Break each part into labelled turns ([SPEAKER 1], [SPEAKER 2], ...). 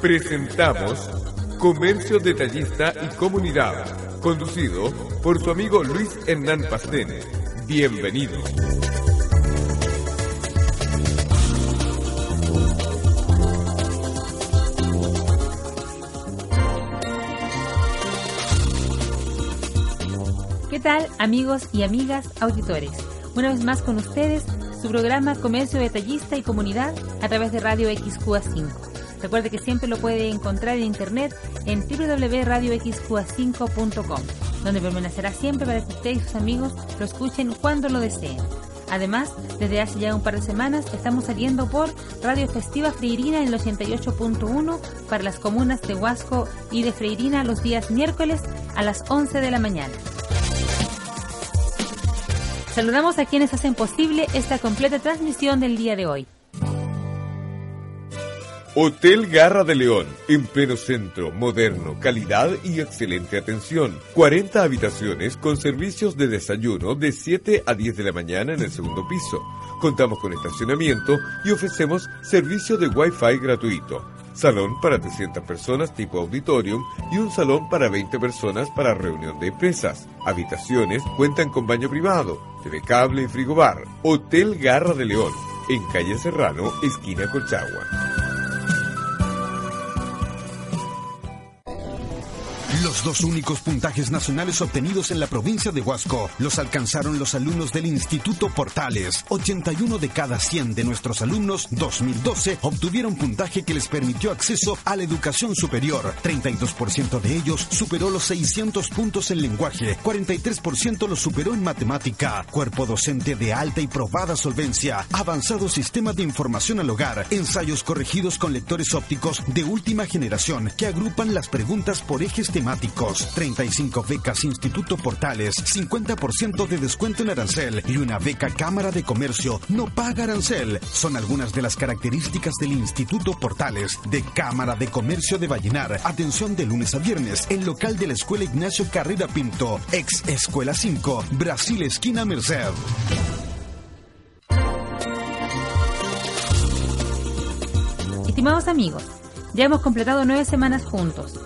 [SPEAKER 1] Presentamos Comercio Detallista y Comunidad, conducido por su amigo Luis Hernán Pastene. Bienvenido.
[SPEAKER 2] ¿Qué tal amigos y amigas auditores? Una vez más con ustedes su programa Comercio Detallista y Comunidad a través de Radio XQA5. Recuerde que siempre lo puede encontrar en internet en www.radioxqa5.com, donde permanecerá siempre para que usted y sus amigos lo escuchen cuando lo deseen. Además, desde hace ya un par de semanas estamos saliendo por Radio Festiva Freirina en el 88.1 para las comunas de Huasco y de Freirina los días miércoles a las 11 de la mañana. Saludamos a quienes hacen posible esta completa transmisión del día de hoy.
[SPEAKER 1] Hotel Garra de León, en pleno centro, moderno, calidad y excelente atención. 40 habitaciones con servicios de desayuno de 7 a 10 de la mañana en el segundo piso. Contamos con estacionamiento y ofrecemos servicio de Wi-Fi gratuito. Salón para 300 personas tipo auditorium y un salón para 20 personas para reunión de empresas. Habitaciones cuentan con baño privado, TV cable y frigobar. Hotel Garra de León, en calle Serrano, esquina Colchagua.
[SPEAKER 3] Los dos únicos puntajes nacionales obtenidos en la provincia de Huasco los alcanzaron los alumnos del Instituto Portales. 81 de cada 100 de nuestros alumnos 2012 obtuvieron puntaje que les permitió acceso a la educación superior. 32% de ellos superó los 600 puntos en lenguaje, 43% los superó en matemática, cuerpo docente de alta y probada solvencia, avanzado sistema de información al hogar, ensayos corregidos con lectores ópticos de última generación que agrupan las preguntas por ejes temáticos 35 becas Instituto Portales, 50% de descuento en arancel y una beca Cámara de Comercio no paga arancel. Son algunas de las características del Instituto Portales de Cámara de Comercio de Vallenar. Atención de lunes a viernes, el local de la Escuela Ignacio Carrera Pinto, ex Escuela 5, Brasil Esquina Merced.
[SPEAKER 2] Estimados amigos, ya hemos completado nueve semanas juntos.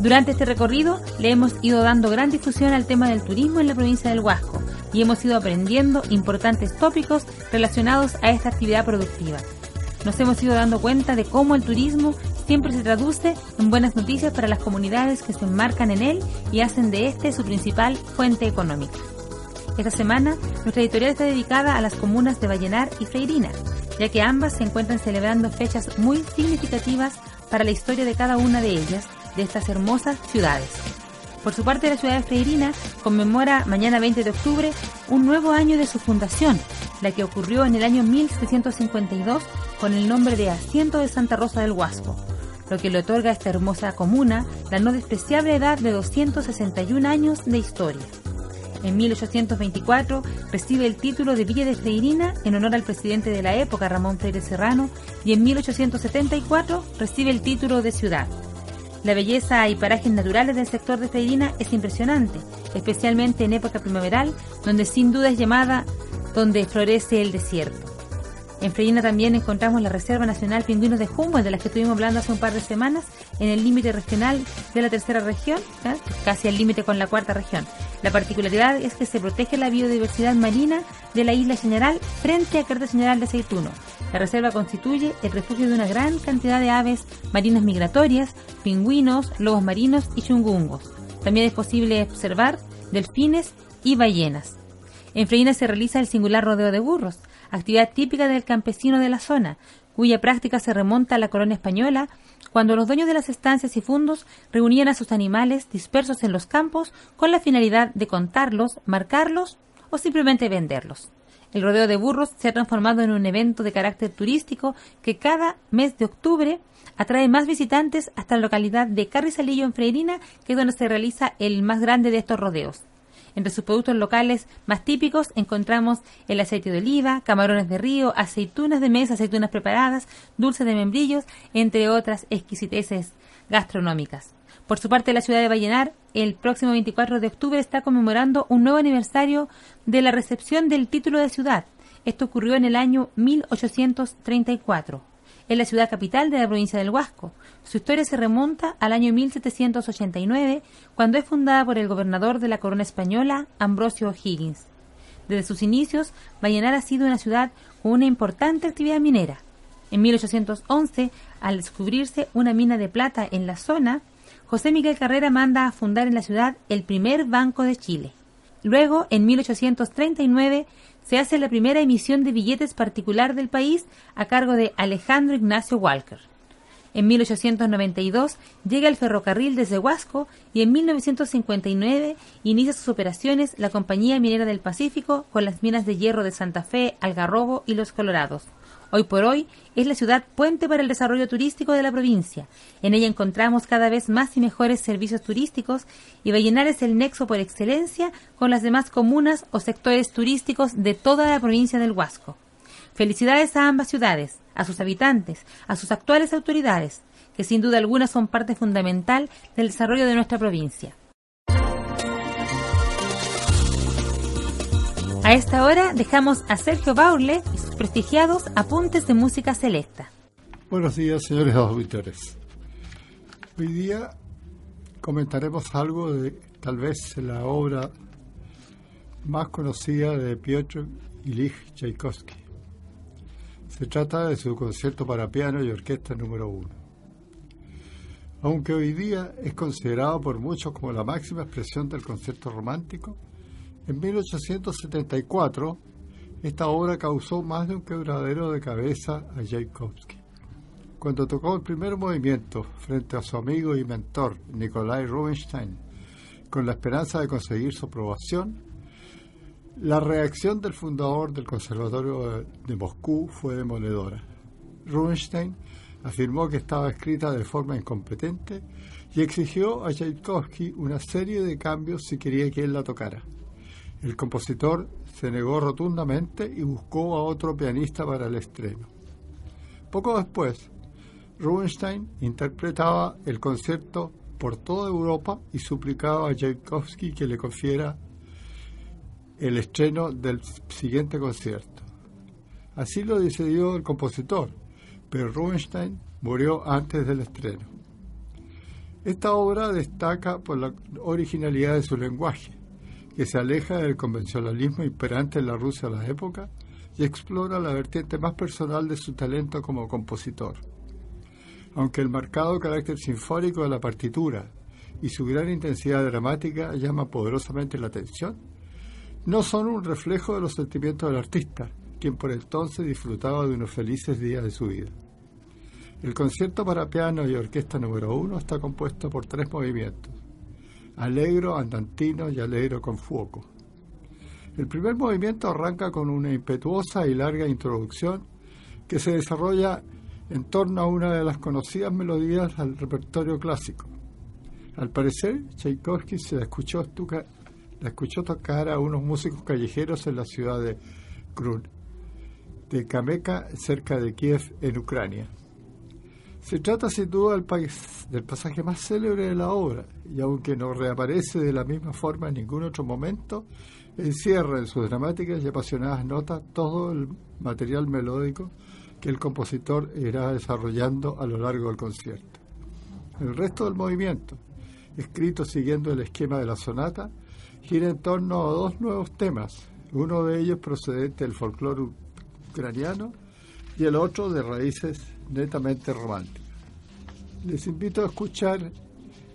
[SPEAKER 2] Durante este recorrido le hemos ido dando gran difusión al tema del turismo en la provincia del Huasco y hemos ido aprendiendo importantes tópicos relacionados a esta actividad productiva. Nos hemos ido dando cuenta de cómo el turismo siempre se traduce en buenas noticias para las comunidades que se enmarcan en él y hacen de este su principal fuente económica. Esta semana, nuestra editorial está dedicada a las comunas de Vallenar y Freirina, ya que ambas se encuentran celebrando fechas muy significativas para la historia de cada una de ellas estas hermosas ciudades. Por su parte, la ciudad de Freirina conmemora mañana 20 de octubre un nuevo año de su fundación, la que ocurrió en el año 1752 con el nombre de Asiento de Santa Rosa del Huasco, lo que le otorga a esta hermosa comuna la no despreciable edad de 261 años de historia. En 1824 recibe el título de Villa de Freirina en honor al presidente de la época, Ramón Freire Serrano, y en 1874 recibe el título de ciudad. La belleza y parajes naturales del sector de Freirina es impresionante, especialmente en época primaveral, donde sin duda es llamada donde florece el desierto. En Freirina también encontramos la Reserva Nacional Pingüinos de Humboldt, de las que estuvimos hablando hace un par de semanas, en el límite regional de la tercera región, casi al límite con la cuarta región. La particularidad es que se protege la biodiversidad marina de la isla General frente a Carta General de Aceituno. La reserva constituye el refugio de una gran cantidad de aves marinas migratorias, pingüinos, lobos marinos y chungungos. También es posible observar delfines y ballenas. En Freirina se realiza el singular rodeo de burros, actividad típica del campesino de la zona, cuya práctica se remonta a la colonia española, cuando los dueños de las estancias y fundos reunían a sus animales dispersos en los campos con la finalidad de contarlos, marcarlos o simplemente venderlos. El rodeo de burros se ha transformado en un evento de carácter turístico que cada mes de octubre atrae más visitantes hasta la localidad de Carrizalillo en Freirina, que es donde se realiza el más grande de estos rodeos. Entre sus productos locales más típicos encontramos el aceite de oliva, camarones de río, aceitunas de mesa, aceitunas preparadas, dulces de membrillos, entre otras exquisiteces gastronómicas. Por su parte, la ciudad de Vallenar, el próximo 24 de octubre, está conmemorando un nuevo aniversario de la recepción del título de ciudad. Esto ocurrió en el año 1834. Es la ciudad capital de la provincia del Huasco. Su historia se remonta al año 1789, cuando es fundada por el gobernador de la corona española, Ambrosio O'Higgins. Desde sus inicios, Vallenar ha sido una ciudad con una importante actividad minera. En 1811, al descubrirse una mina de plata en la zona, José Miguel Carrera manda a fundar en la ciudad el primer Banco de Chile. Luego, en 1839, se hace la primera emisión de billetes particular del país a cargo de Alejandro Ignacio Walker. En 1892 llega el ferrocarril desde Huasco y en 1959 inicia sus operaciones la Compañía Minera del Pacífico con las minas de hierro de Santa Fe, Algarrobo y Los Colorados. Hoy por hoy es la ciudad puente para el desarrollo turístico de la provincia. En ella encontramos cada vez más y mejores servicios turísticos y Vallenar es el nexo por excelencia con las demás comunas o sectores turísticos de toda la provincia del Huasco. Felicidades a ambas ciudades, a sus habitantes, a sus actuales autoridades, que sin duda alguna son parte fundamental del desarrollo de nuestra provincia. A esta hora dejamos a Sergio Baurle y sus prestigiados apuntes de música selecta.
[SPEAKER 4] Buenos días, señores auditores. Hoy día comentaremos algo de tal vez la obra más conocida de Piotr Ilich Tchaikovsky. Se trata de su concierto para piano y orquesta número uno. Aunque hoy día es considerado por muchos como la máxima expresión del concierto romántico, en 1874, esta obra causó más de un quebradero de cabeza a Tchaikovsky. Cuando tocó el primer movimiento frente a su amigo y mentor Nikolai Rubinstein, con la esperanza de conseguir su aprobación, la reacción del fundador del Conservatorio de Moscú fue demoledora. Rubinstein afirmó que estaba escrita de forma incompetente y exigió a Tchaikovsky una serie de cambios si quería que él la tocara. El compositor se negó rotundamente y buscó a otro pianista para el estreno. Poco después, Rubinstein interpretaba el concierto por toda Europa y suplicaba a Tchaikovsky que le confiera el estreno del siguiente concierto. Así lo decidió el compositor, pero Rubinstein murió antes del estreno. Esta obra destaca por la originalidad de su lenguaje, que se aleja del convencionalismo imperante en la Rusia de la época y explora la vertiente más personal de su talento como compositor. Aunque el marcado carácter sinfónico de la partitura y su gran intensidad dramática llama poderosamente la atención, no son un reflejo de los sentimientos del artista, quien por entonces disfrutaba de unos felices días de su vida. El concierto para piano y orquesta número uno está compuesto por tres movimientos, Alegro, andantino y alegro con fuoco. El primer movimiento arranca con una impetuosa y larga introducción que se desarrolla en torno a una de las conocidas melodías del repertorio clásico. Al parecer, Tchaikovsky se escuchó, la escuchó tocar a unos músicos callejeros en la ciudad de Krun, de Kameka, cerca de Kiev, en Ucrania. Se trata sin duda del, pasaje más célebre de la obra, y aunque no reaparece de la misma forma en ningún otro momento, encierra en sus dramáticas y apasionadas notas todo el material melódico que el compositor irá desarrollando a lo largo del concierto. El resto del movimiento, escrito siguiendo el esquema de la sonata, gira en torno a dos nuevos temas, uno de ellos procedente del folclore ucraniano y el otro de raíces netamente romántica. Les invito a escuchar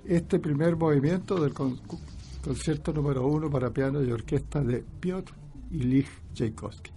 [SPEAKER 4] este primer movimiento del concierto número uno para piano y orquesta de Piotr Ilich Tchaikovsky.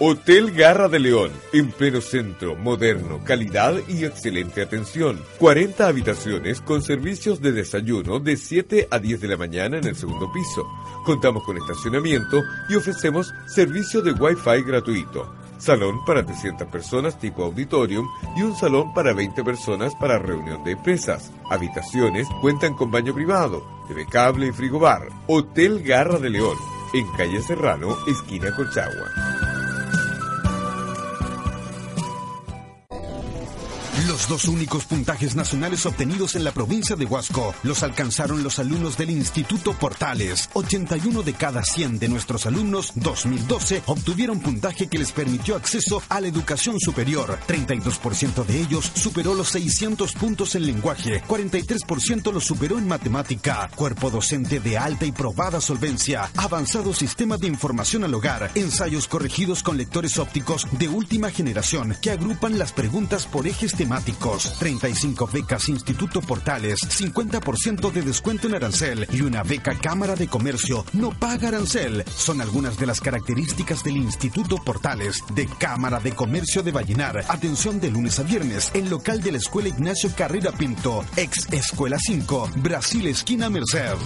[SPEAKER 1] Hotel Garra de León, en pleno centro, moderno, calidad y excelente atención. 40 habitaciones con servicios de desayuno de 7 a 10 de la mañana en el segundo piso. Contamos con estacionamiento y ofrecemos servicio de Wi-Fi gratuito. salón para 300 personas tipo auditorium y un salón para 20 personas para reunión de empresas. Habitaciones cuentan con baño privado, TV cable y frigobar. Hotel Garra de León, en calle Serrano, esquina Colchagua.
[SPEAKER 3] Los dos únicos puntajes nacionales obtenidos en la provincia de Huasco. Los alcanzaron los alumnos del Instituto Portales. 81 de cada 100 de nuestros alumnos 2012 obtuvieron puntaje que les permitió acceso a la educación superior. 32% de ellos superó los 600 puntos en lenguaje, 43% los superó en matemática, cuerpo docente de alta y probada solvencia, avanzado sistema de información al hogar, ensayos corregidos con lectores ópticos de última generación que agrupan las preguntas por ejes temáticos 35 becas Instituto Portales, 50% de descuento en arancel y una beca Cámara de Comercio no paga arancel. Son algunas de las características del Instituto Portales de Cámara de Comercio de Vallenar. Atención de lunes a viernes en local de la Escuela Ignacio Carrera Pinto, ex Escuela 5, Brasil Esquina Merced.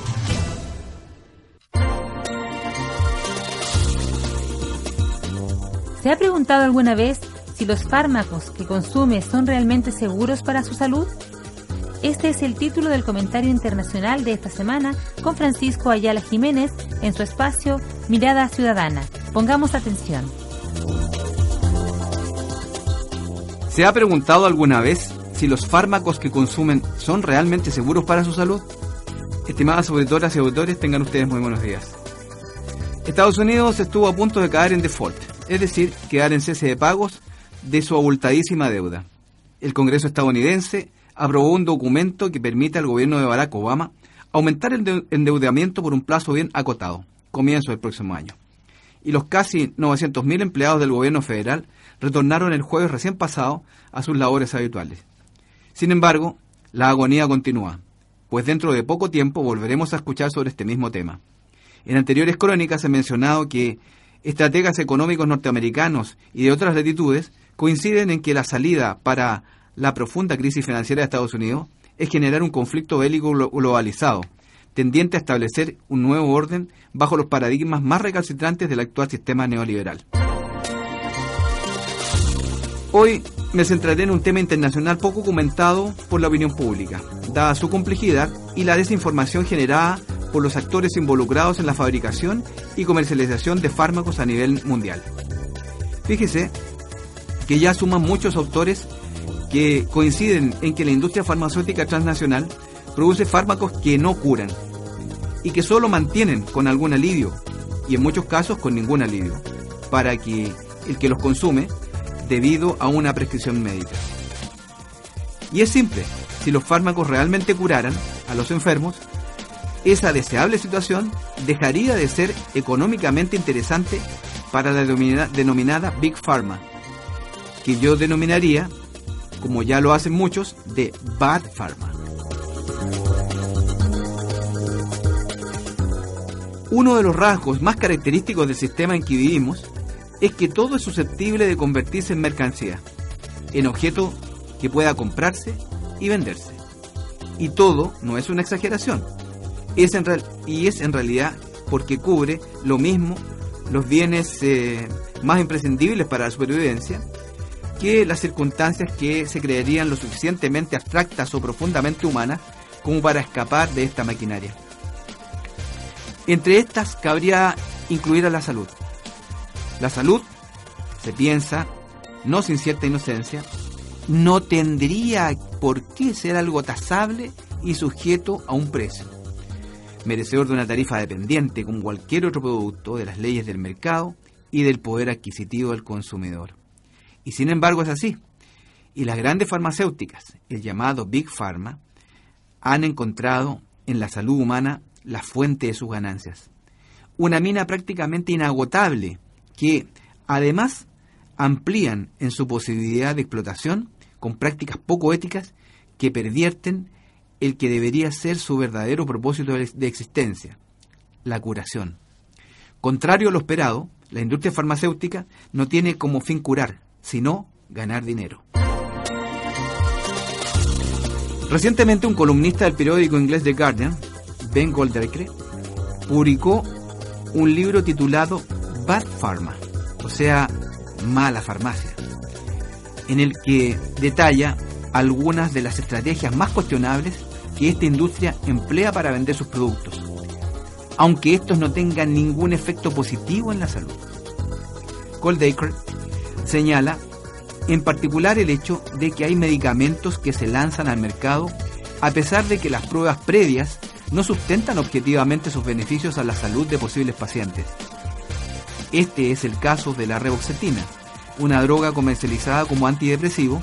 [SPEAKER 2] ¿Se ha preguntado alguna vez si los fármacos que consume son realmente seguros para su salud? Este es el título del comentario internacional de esta semana con Francisco Ayala Jiménez en su espacio Mirada Ciudadana. Pongamos atención.
[SPEAKER 5] ¿Se ha preguntado alguna vez si los fármacos que consumen son realmente seguros para su salud? Estimadas auditoras y auditores, tengan ustedes muy buenos días. Estados Unidos estuvo a punto de caer en default, es decir, quedar en cese de pagos de su abultadísima deuda. El Congreso estadounidense aprobó un documento que permite al gobierno de Barack Obama aumentar el endeudamiento por un plazo bien acotado, comienzo del próximo año. Y los casi 900.000 empleados del gobierno federal retornaron el jueves recién pasado a sus labores habituales. Sin embargo, la agonía continúa, pues dentro de poco tiempo volveremos a escuchar sobre este mismo tema. En anteriores crónicas he mencionado que estrategas económicos norteamericanos y de otras latitudes coinciden en que la salida para la profunda crisis financiera de Estados Unidos es generar un conflicto bélico globalizado, tendiente a establecer un nuevo orden bajo los paradigmas más recalcitrantes del actual sistema neoliberal. Hoy me centraré en un tema internacional poco comentado por la opinión pública, dada su complejidad y la desinformación generada por los actores involucrados en la fabricación y comercialización de fármacos a nivel mundial. Fíjese que ya suman muchos autores que coinciden en que la industria farmacéutica transnacional produce fármacos que no curan y que solo mantienen con algún alivio y en muchos casos con ningún alivio para que el que los consume debido a una prescripción médica. Y es simple, si los fármacos realmente curaran a los enfermos, esa deseable situación dejaría de ser económicamente interesante para la denominada Big Pharma, que yo denominaría, como ya lo hacen muchos, de Bad Pharma. Uno de los rasgos más característicos del sistema en que vivimos es que todo es susceptible de convertirse en mercancía, en objeto que pueda comprarse y venderse. Y todo no es una exageración, es en y es en realidad porque cubre lo mismo los bienes eh, más imprescindibles para la supervivencia que las circunstancias que se creerían lo suficientemente abstractas o profundamente humanas como para escapar de esta maquinaria. Entre estas cabría incluir a la salud. La salud, se piensa, no sin cierta inocencia, no tendría por qué ser algo tasable y sujeto a un precio, merecedor de una tarifa dependiente como cualquier otro producto de las leyes del mercado y del poder adquisitivo del consumidor. Y sin embargo es así. Y las grandes farmacéuticas, el llamado Big Pharma, han encontrado en la salud humana la fuente de sus ganancias. Una mina prácticamente inagotable que además amplían en su posibilidad de explotación con prácticas poco éticas que pervierten el que debería ser su verdadero propósito de existencia, la curación. Contrario a lo esperado, la industria farmacéutica no tiene como fin curar, sino ganar dinero. Recientemente un columnista del periódico inglés The Guardian, Ben Goldacre, publicó un libro titulado Bad Pharma, o sea, Mala Farmacia, en el que detalla algunas de las estrategias más cuestionables que esta industria emplea para vender sus productos, aunque estos no tengan ningún efecto positivo en la salud. Goldacre señala en particular el hecho de que hay medicamentos que se lanzan al mercado a pesar de que las pruebas previas no sustentan objetivamente sus beneficios a la salud de posibles pacientes. Este es el caso de la reboxetina, una droga comercializada como antidepresivo,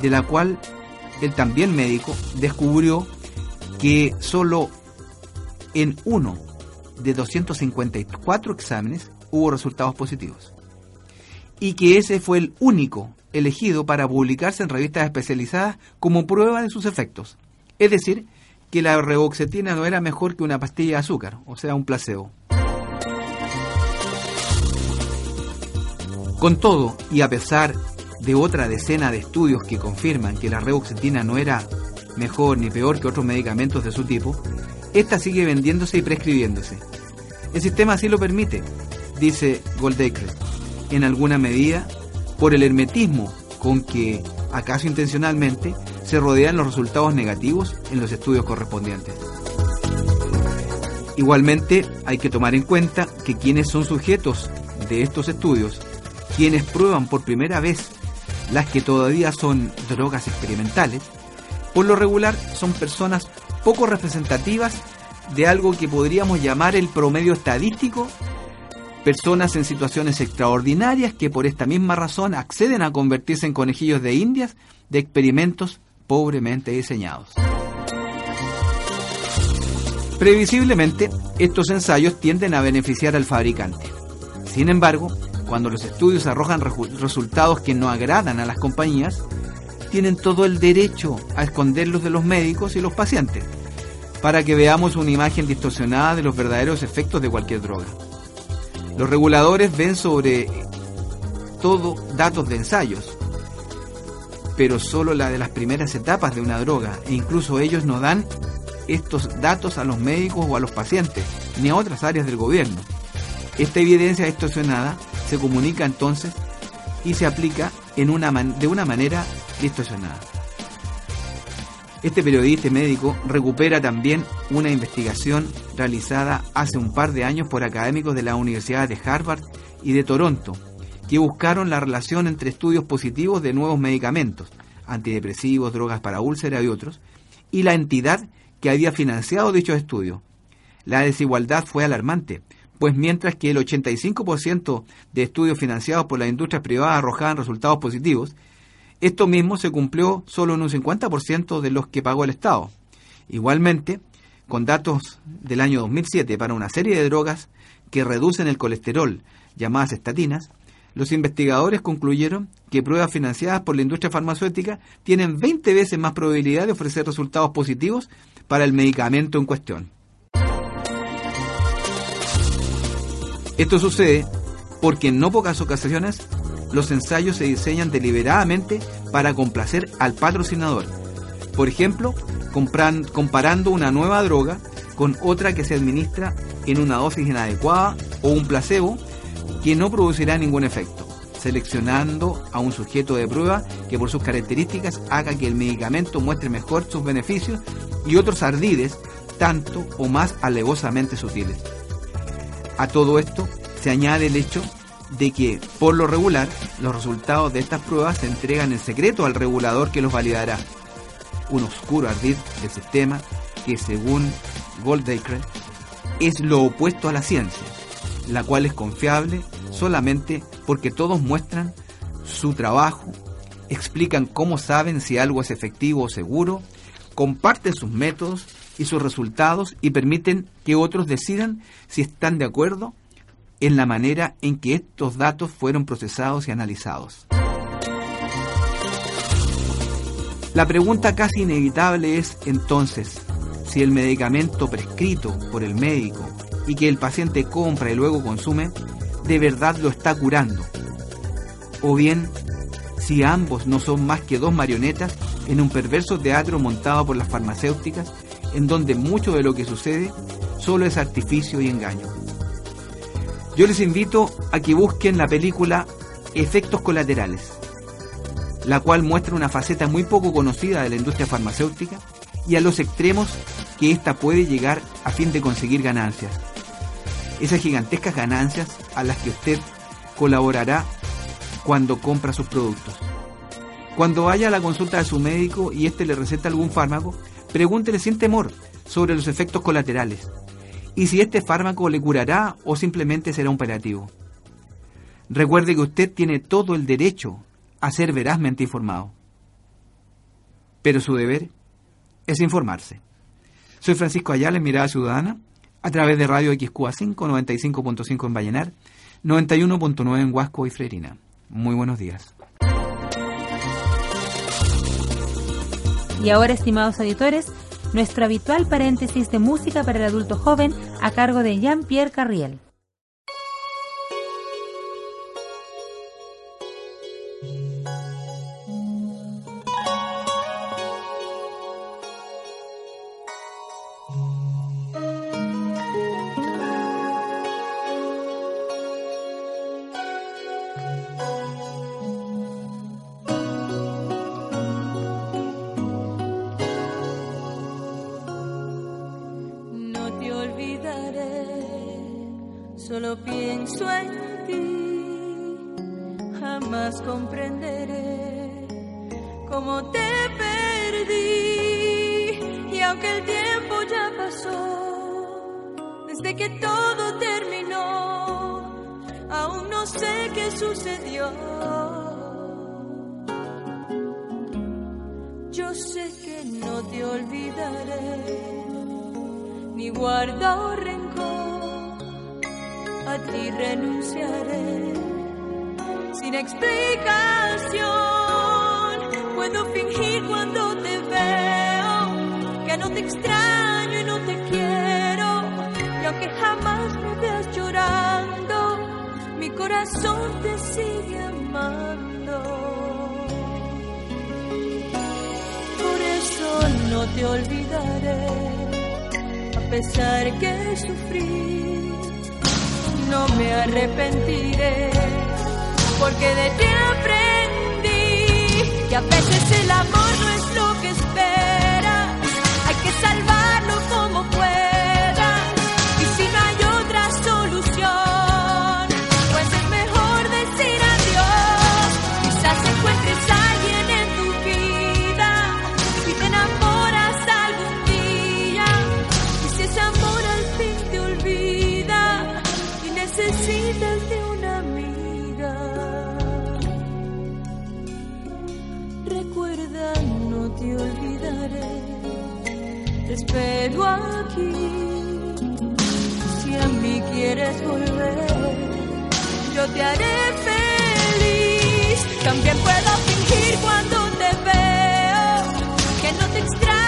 [SPEAKER 5] de la cual el también médico descubrió que solo en uno de 254 exámenes hubo resultados positivos. Y que ese fue el único elegido para publicarse en revistas especializadas como prueba de sus efectos. Es decir, que la reboxetina no era mejor que una pastilla de azúcar, o sea, un placebo. Con todo, y a pesar de otra decena de estudios que confirman que la reboxetina no era mejor ni peor que otros medicamentos de su tipo, esta sigue vendiéndose y prescribiéndose. El sistema así lo permite, dice Goldacre, en alguna medida por el hermetismo con que, acaso intencionalmente, se rodean los resultados negativos en los estudios correspondientes. Igualmente, hay que tomar en cuenta que quienes son sujetos de estos estudios, quienes prueban por primera vez las que todavía son drogas experimentales, por lo regular son personas poco representativas de algo que podríamos llamar el promedio estadístico, personas en situaciones extraordinarias que por esta misma razón acceden a convertirse en conejillos de indias de experimentos pobremente diseñados. Previsiblemente, estos ensayos tienden a beneficiar al fabricante. Sin embargo, cuando los estudios arrojan resultados que no agradan a las compañías, tienen todo el derecho a esconderlos de los médicos y los pacientes, para que veamos una imagen distorsionada de los verdaderos efectos de cualquier droga. Los reguladores ven sobre todo datos de ensayos, pero solo la de las primeras etapas de una droga, e incluso ellos no dan estos datos a los médicos o a los pacientes, ni a otras áreas del gobierno. Esta evidencia distorsionada se comunica entonces y se aplica de una manera distorsionada. Este periodista médico recupera también una investigación realizada hace un par de años por académicos de la Universidad de Harvard y de Toronto, que buscaron la relación entre estudios positivos de nuevos medicamentos, antidepresivos, drogas para úlceras y otros, y la entidad que había financiado dichos estudios. La desigualdad fue alarmante, pues mientras que el 85% de estudios financiados por las industrias privadas arrojaban resultados positivos, esto mismo se cumplió solo en un 50% de los que pagó el Estado. Igualmente, con datos del año 2007 para una serie de drogas que reducen el colesterol, llamadas estatinas, los investigadores concluyeron que pruebas financiadas por la industria farmacéutica tienen 20 veces más probabilidad de ofrecer resultados positivos para el medicamento en cuestión. Esto sucede porque en no pocas ocasiones los ensayos se diseñan deliberadamente para complacer al patrocinador. Por ejemplo, comparando una nueva droga con otra que se administra en una dosis inadecuada o un placebo que no producirá ningún efecto, seleccionando a un sujeto de prueba que por sus características haga que el medicamento muestre mejor sus beneficios y otros ardides tanto o más alevosamente sutiles. A todo esto se añade el hecho de que, por lo regular, los resultados de estas pruebas se entregan en secreto al regulador que los validará. Un oscuro ardid del sistema que, según Goldacre, es lo opuesto a la ciencia la cual es confiable solamente porque todos muestran su trabajo, explican cómo saben si algo es efectivo o seguro, comparten sus métodos y sus resultados y permiten que otros decidan si están de acuerdo en la manera en que estos datos fueron procesados y analizados. La pregunta casi inevitable es entonces si el medicamento prescrito por el médico y que el paciente compra y luego consume, de verdad lo está curando. O bien, si ambos no son más que dos marionetas en un perverso teatro montado por las farmacéuticas, en donde mucho de lo que sucede solo es artificio y engaño. Yo les invito a que busquen la película efectos colaterales, la cual muestra una faceta muy poco conocida de la industria farmacéutica y a los extremos que ésta puede llegar a fin de conseguir ganancias. Esas gigantescas ganancias a las que usted colaborará cuando compra sus productos. Cuando vaya a la consulta de su médico y éste le receta algún fármaco, pregúntele sin temor sobre los efectos colaterales y si este fármaco le curará o simplemente será un operativo. Recuerde que usted tiene todo el derecho a ser verazmente informado. Pero su deber es informarse. Soy Francisco Ayala en Mirada Ciudadana, a través de Radio XQA5, 95.5 en Vallenar, 91.9 en Huasco y Freirina. Muy buenos días.
[SPEAKER 6] Y ahora, estimados auditores, nuestro habitual paréntesis de música para el adulto joven a cargo de Jean-Pierre Carriel. Puedo fingir cuando te veo que no te extraño y no te quiero. Y aunque jamás me veas llorando, mi corazón te sigue amando. Por eso no te olvidaré, a pesar que sufrí, no me arrepentiré porque de ti aprendí que a veces el amor no es lo que espero. espero aquí. Si a mí quieres volver, yo te haré feliz. También puedo fingir cuando te veo que no te extraño.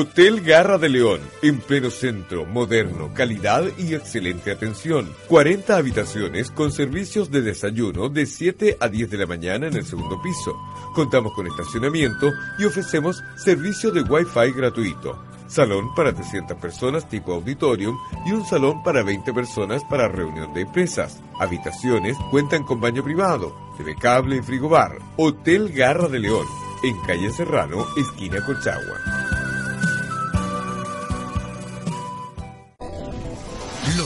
[SPEAKER 1] Hotel Garra de León, en pleno centro, moderno, calidad y excelente atención. 40 habitaciones con servicios de desayuno de 7 a 10 de la mañana en el segundo piso. Contamos con estacionamiento y ofrecemos servicio de Wi-Fi gratuito. salón para 300 personas tipo auditorium y un salón para 20 personas para reunión de empresas. Habitaciones cuentan con baño privado, TV cable y frigobar. Hotel Garra de León, en calle Serrano, esquina Colchagua.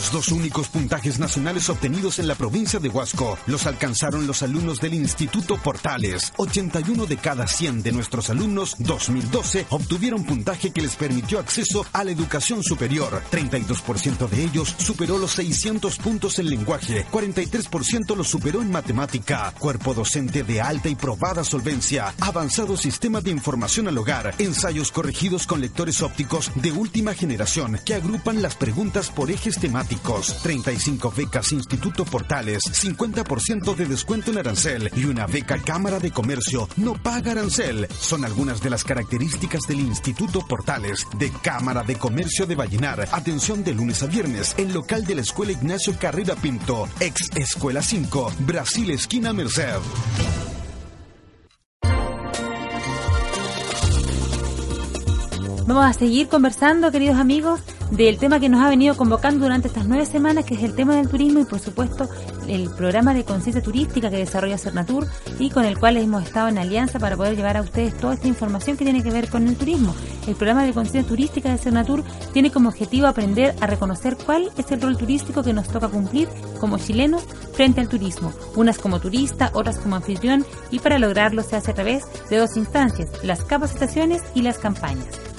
[SPEAKER 3] Los dos únicos puntajes nacionales obtenidos en la provincia de Huasco los alcanzaron los alumnos del Instituto Portales. 81 de cada 100 de nuestros alumnos 2012 obtuvieron puntaje que les permitió acceso a la educación superior. 32% de ellos superó los 600 puntos en lenguaje, 43% los superó en matemática, cuerpo docente de alta y probada solvencia, avanzado sistema de información al hogar, ensayos corregidos con lectores ópticos de última generación que agrupan las preguntas por ejes temáticos 35 becas Instituto Portales, 50% de descuento en arancel y una beca Cámara de Comercio no paga arancel. Son algunas de las características del Instituto Portales de Cámara de Comercio de Vallenar. Atención de lunes a viernes en local de la Escuela Ignacio Carrera Pinto, ex Escuela 5, Brasil Esquina Merced.
[SPEAKER 2] Vamos a seguir conversando, queridos amigos, del tema que nos ha venido convocando durante estas nueve semanas, que es el tema del turismo y, por supuesto, el programa de conciencia turística que desarrolla Cernatur y con el cual hemos estado en alianza para poder llevar a ustedes toda esta información que tiene que ver con el turismo. El programa de conciencia turística de Cernatur tiene como objetivo aprender a reconocer cuál es el rol turístico que nos toca cumplir como chilenos frente al turismo, unas como turista, otras como anfitrión, y para lograrlo se hace a través de dos instancias, las capacitaciones y las campañas.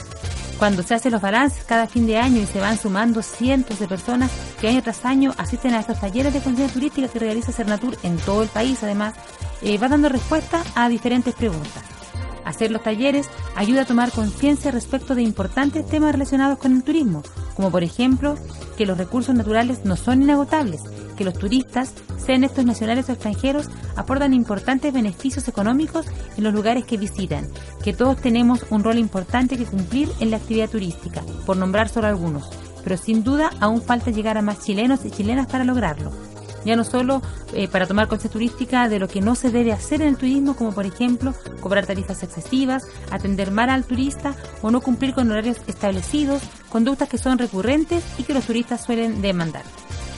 [SPEAKER 2] Cuando se hacen los balances cada fin de año y se van sumando cientos de personas que año tras año asisten a estos talleres de conciencia turística que realiza Cernatur en todo el país, además, eh, va dando respuesta a diferentes preguntas. Hacer los talleres ayuda a tomar conciencia respecto de importantes temas relacionados con el turismo, como por ejemplo que los recursos naturales no son inagotables, que los turistas, sean estos nacionales o extranjeros, aportan importantes beneficios económicos en los lugares que visitan, que todos tenemos un rol importante que cumplir en la actividad turística, por nombrar solo algunos, pero sin duda aún falta llegar a más chilenos y chilenas para lograrlo ya no solo eh, para tomar conciencia turística de lo que no se debe hacer en el turismo, como por ejemplo cobrar tarifas excesivas, atender mal al turista o no cumplir con horarios establecidos, conductas que son recurrentes y que los turistas suelen demandar.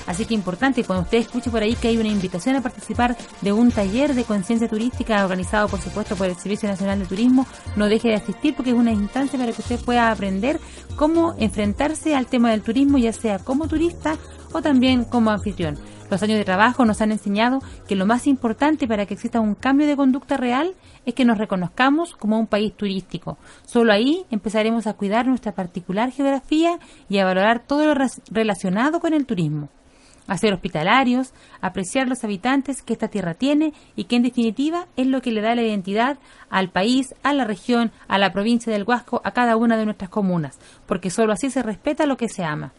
[SPEAKER 2] Así que importante, cuando usted escuche por ahí que hay una invitación a participar de un taller de conciencia turística organizado, por supuesto, por el Servicio Nacional de Turismo, no deje de asistir porque es una instancia para que usted pueda aprender cómo enfrentarse al tema del turismo, ya sea como turista o también como anfitrión. Los años de trabajo nos han enseñado que lo más importante para que exista un cambio de conducta real es que nos reconozcamos como un país turístico. Solo ahí empezaremos a cuidar nuestra particular geografía y a valorar todo lo relacionado con el turismo. A ser hospitalarios, apreciar los habitantes que esta tierra tiene y que en definitiva es lo que le da la identidad al país, a la región, a la provincia del Huasco, a cada una de nuestras comunas, porque solo así se respeta lo que se ama.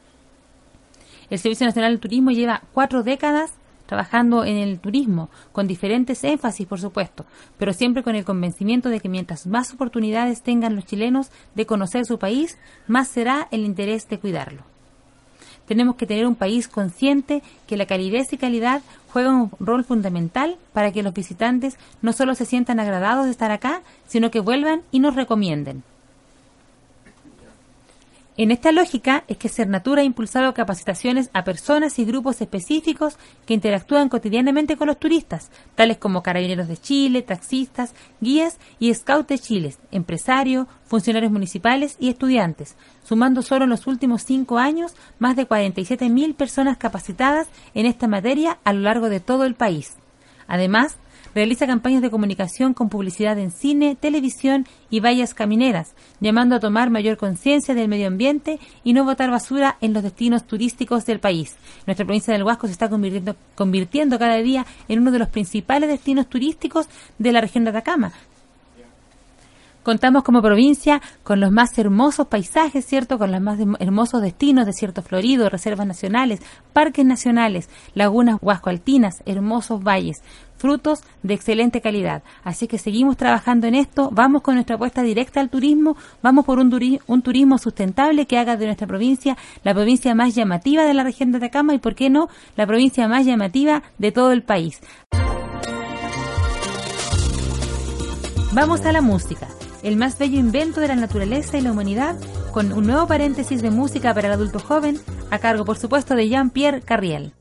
[SPEAKER 2] El Servicio Nacional del Turismo lleva cuatro décadas trabajando en el turismo, con diferentes énfasis, por supuesto, pero siempre con el convencimiento de que mientras más oportunidades tengan los chilenos de conocer su país, más será el interés de cuidarlo. Tenemos que tener un país consciente que la calidez y calidad juegan un rol fundamental para que los visitantes no solo se sientan agradados de estar acá, sino que vuelvan y nos recomienden. En esta lógica es que Cernatura ha impulsado capacitaciones a personas y grupos específicos que interactúan cotidianamente con los turistas, tales como carabineros de Chile, taxistas, guías y scouts de Chile, empresarios, funcionarios municipales y estudiantes, sumando solo en los últimos cinco años más de 47.000 personas capacitadas en esta materia a lo largo de todo el país. Además, Realiza campañas de comunicación con publicidad en cine, televisión y vallas camineras, llamando a tomar mayor conciencia del medio ambiente y no botar basura en los destinos turísticos del país. Nuestra provincia del Huasco se está convirtiendo, convirtiendo cada día en uno de los principales destinos turísticos de la región de Atacama, Contamos como provincia con los más hermosos paisajes, ¿cierto? Con los más hermosos destinos, desiertos floridos, reservas nacionales, parques nacionales, lagunas huascoaltinas, hermosos valles, frutos de excelente calidad. Así que seguimos trabajando en esto, vamos con nuestra apuesta directa al turismo, vamos por un, un turismo sustentable que haga de nuestra provincia la provincia más llamativa de la región de Atacama y, ¿por qué no?, la provincia más llamativa de todo el país. Vamos a la música el más bello invento de la naturaleza y la humanidad, con un nuevo paréntesis de música para el adulto joven, a cargo por supuesto de Jean-Pierre Carriel.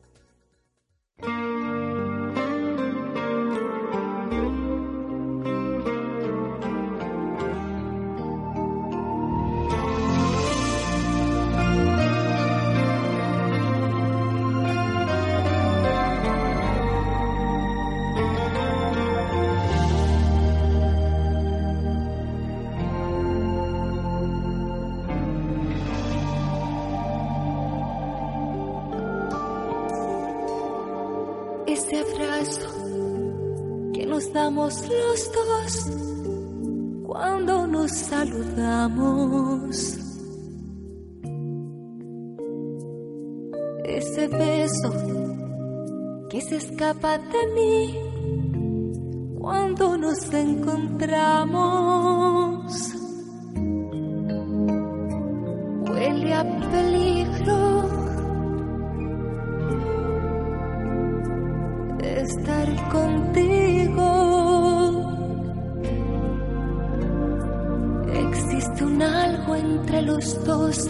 [SPEAKER 6] Los dos cuando nos saludamos. Ese beso que se escapa de mí cuando nos encontramos. Huele a peligro estar contigo. Entre los dos,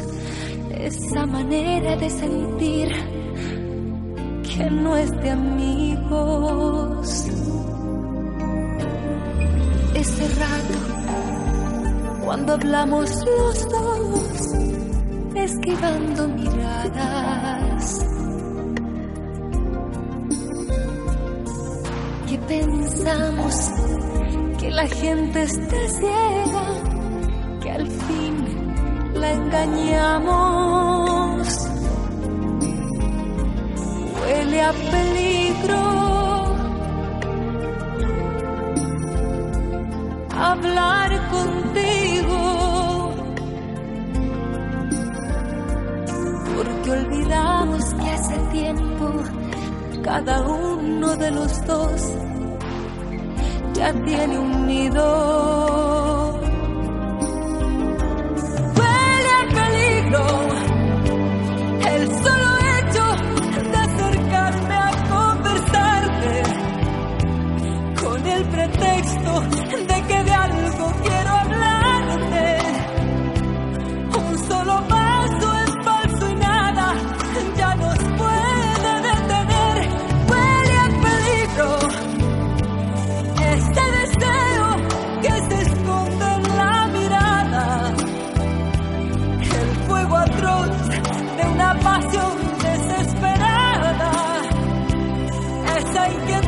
[SPEAKER 6] esa manera de sentir que no es de amigos. Ese rato, cuando hablamos los dos, esquivando miradas. que pensamos que la gente esté ciega, engañamos. Huele a peligro hablar contigo, porque olvidamos que hace tiempo cada uno de los dos ya tiene un nido. like it.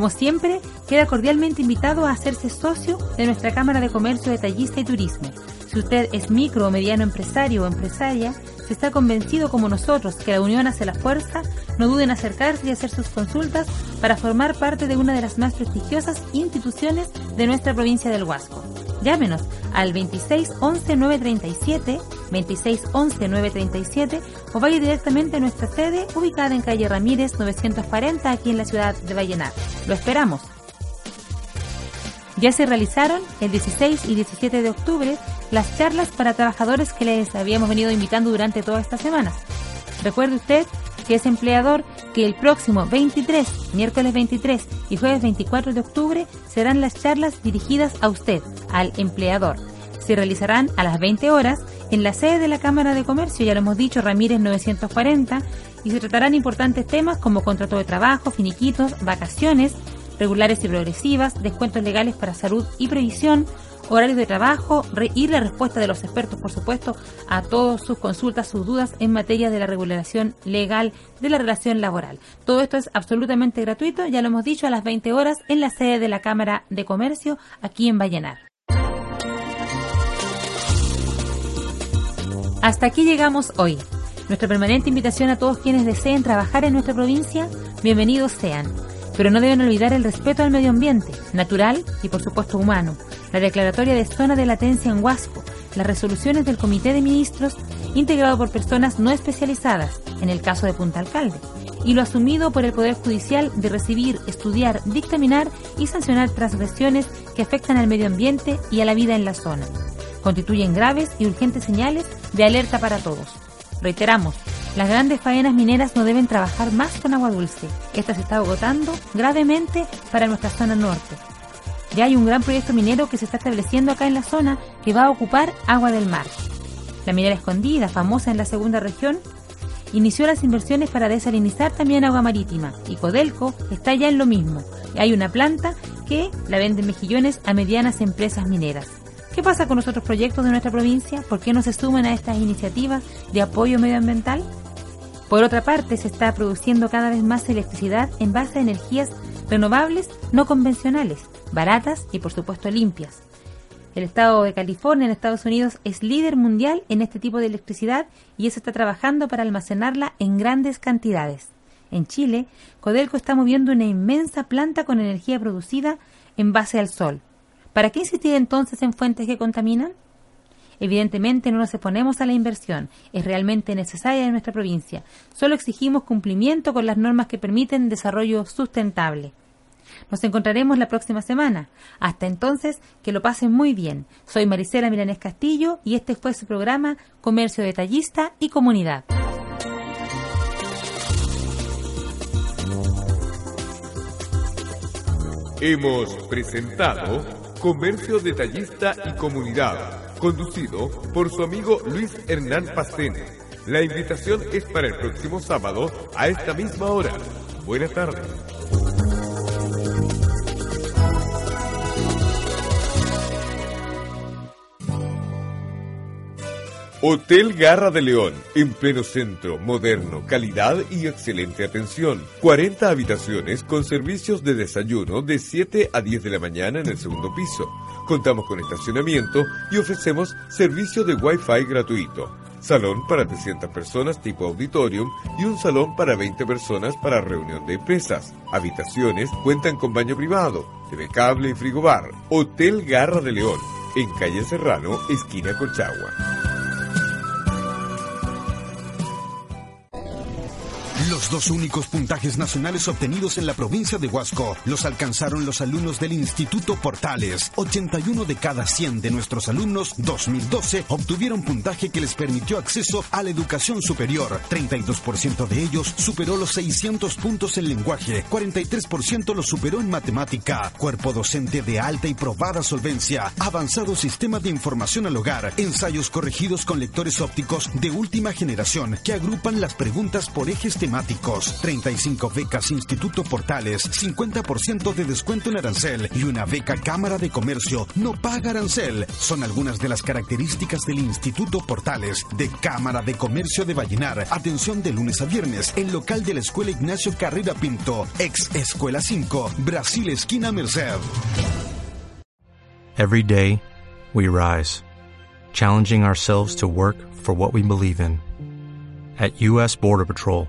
[SPEAKER 2] Como siempre, queda cordialmente invitado a hacerse socio de nuestra Cámara de Comercio Detallista y Turismo. Si usted es micro o mediano empresario o empresaria, si está convencido como nosotros que la unión hace la fuerza, no duden en acercarse y hacer sus consultas para formar parte de una de las más prestigiosas instituciones de nuestra provincia del Huasco. Llámenos al 26 11 937, 26 11 937 o vaya directamente a nuestra sede ubicada en calle Ramírez 940 aquí en la ciudad de Vallenar. Lo esperamos. Ya se realizaron el 16 y 17 de octubre las charlas para trabajadores que les habíamos venido invitando durante todas estas semanas. Recuerde usted que es empleador que el próximo 23, miércoles 23 y jueves 24 de octubre serán las charlas dirigidas a usted, al empleador. Se realizarán a las 20 horas en la sede de la Cámara de Comercio, ya lo hemos dicho, Ramírez 940, y se tratarán importantes temas como contrato de trabajo, finiquitos, vacaciones, regulares y progresivas, descuentos legales para salud y previsión, horarios de trabajo y la respuesta de los expertos, por supuesto, a todas sus consultas, sus dudas en materia de la regulación legal de la relación laboral. Todo esto es absolutamente gratuito, ya lo hemos dicho, a las 20 horas en la sede de la Cámara de Comercio aquí en Vallenar. Hasta aquí llegamos hoy. Nuestra permanente invitación a todos quienes deseen trabajar en nuestra provincia, bienvenidos sean pero no deben olvidar el respeto al medio ambiente, natural y por supuesto humano, la declaratoria de zona de latencia en Huasco, las resoluciones del Comité de Ministros integrado por personas no especializadas, en el caso de Punta Alcalde, y lo asumido por el Poder Judicial de recibir, estudiar, dictaminar y sancionar transgresiones que afectan al medio ambiente y a la vida en la zona. Constituyen graves y urgentes señales de alerta para todos. Reiteramos, las grandes faenas mineras no deben trabajar más con agua dulce. Esta se está agotando gravemente para nuestra zona norte. Ya hay un gran proyecto minero que se está estableciendo acá en la zona que va a ocupar agua del mar. La minera escondida, famosa en la segunda región, inició las inversiones para desalinizar también agua marítima y Codelco está ya en lo mismo. Hay una planta que la vende mejillones a medianas empresas mineras. ¿Qué pasa con los otros proyectos de nuestra provincia? ¿Por qué no se suman a estas iniciativas de apoyo medioambiental? Por otra parte, se está produciendo cada vez más electricidad en base a energías renovables no convencionales, baratas y por supuesto limpias. El estado de California en Estados Unidos es líder mundial en este tipo de electricidad y eso está trabajando para almacenarla en grandes cantidades. En Chile, Codelco está moviendo una inmensa planta con energía producida en base al sol. ¿Para qué insistir entonces en fuentes que contaminan? Evidentemente no nos oponemos a la inversión, es realmente necesaria en nuestra provincia. Solo exigimos cumplimiento con las normas que permiten desarrollo sustentable. Nos encontraremos la próxima semana. Hasta entonces, que lo pasen muy bien. Soy Marisela Milanés Castillo y este fue su programa Comercio Detallista y Comunidad.
[SPEAKER 1] Hemos presentado Comercio Detallista y Comunidad conducido por su amigo Luis Hernán Pastene. La invitación es para el próximo sábado a esta misma hora. Buenas tardes. Hotel Garra de León, en pleno centro, moderno, calidad y excelente atención. 40 habitaciones con servicios de desayuno de 7 a 10 de la mañana en el segundo piso. Contamos con estacionamiento y ofrecemos servicio de Wi-Fi gratuito. Salón para 300 personas tipo auditorium y un salón para 20 personas para reunión de empresas. Habitaciones cuentan con baño privado, TV cable y frigobar. Hotel Garra de León, en calle Serrano, esquina Colchagua.
[SPEAKER 3] Los dos únicos puntajes nacionales obtenidos en la provincia de Huasco los alcanzaron los alumnos del Instituto Portales. 81 de cada 100 de nuestros alumnos 2012 obtuvieron puntaje que les permitió acceso a la educación superior. 32% de ellos superó los 600 puntos en lenguaje, 43% los superó en matemática, cuerpo docente de alta y probada solvencia, avanzado sistema de información al hogar, ensayos corregidos con lectores ópticos de última generación que agrupan las preguntas por ejes temáticos diplomáticos, 35 becas Instituto Portales, 50% de descuento en arancel y una beca Cámara de Comercio no paga arancel. Son algunas de las características del Instituto Portales de Cámara de Comercio de Vallenar. Atención de lunes a viernes, en local de la Escuela Ignacio Carrera Pinto, ex Escuela 5, Brasil Esquina Merced.
[SPEAKER 7] Every day, we rise, challenging ourselves to work for what we believe in. At U.S. Border Patrol,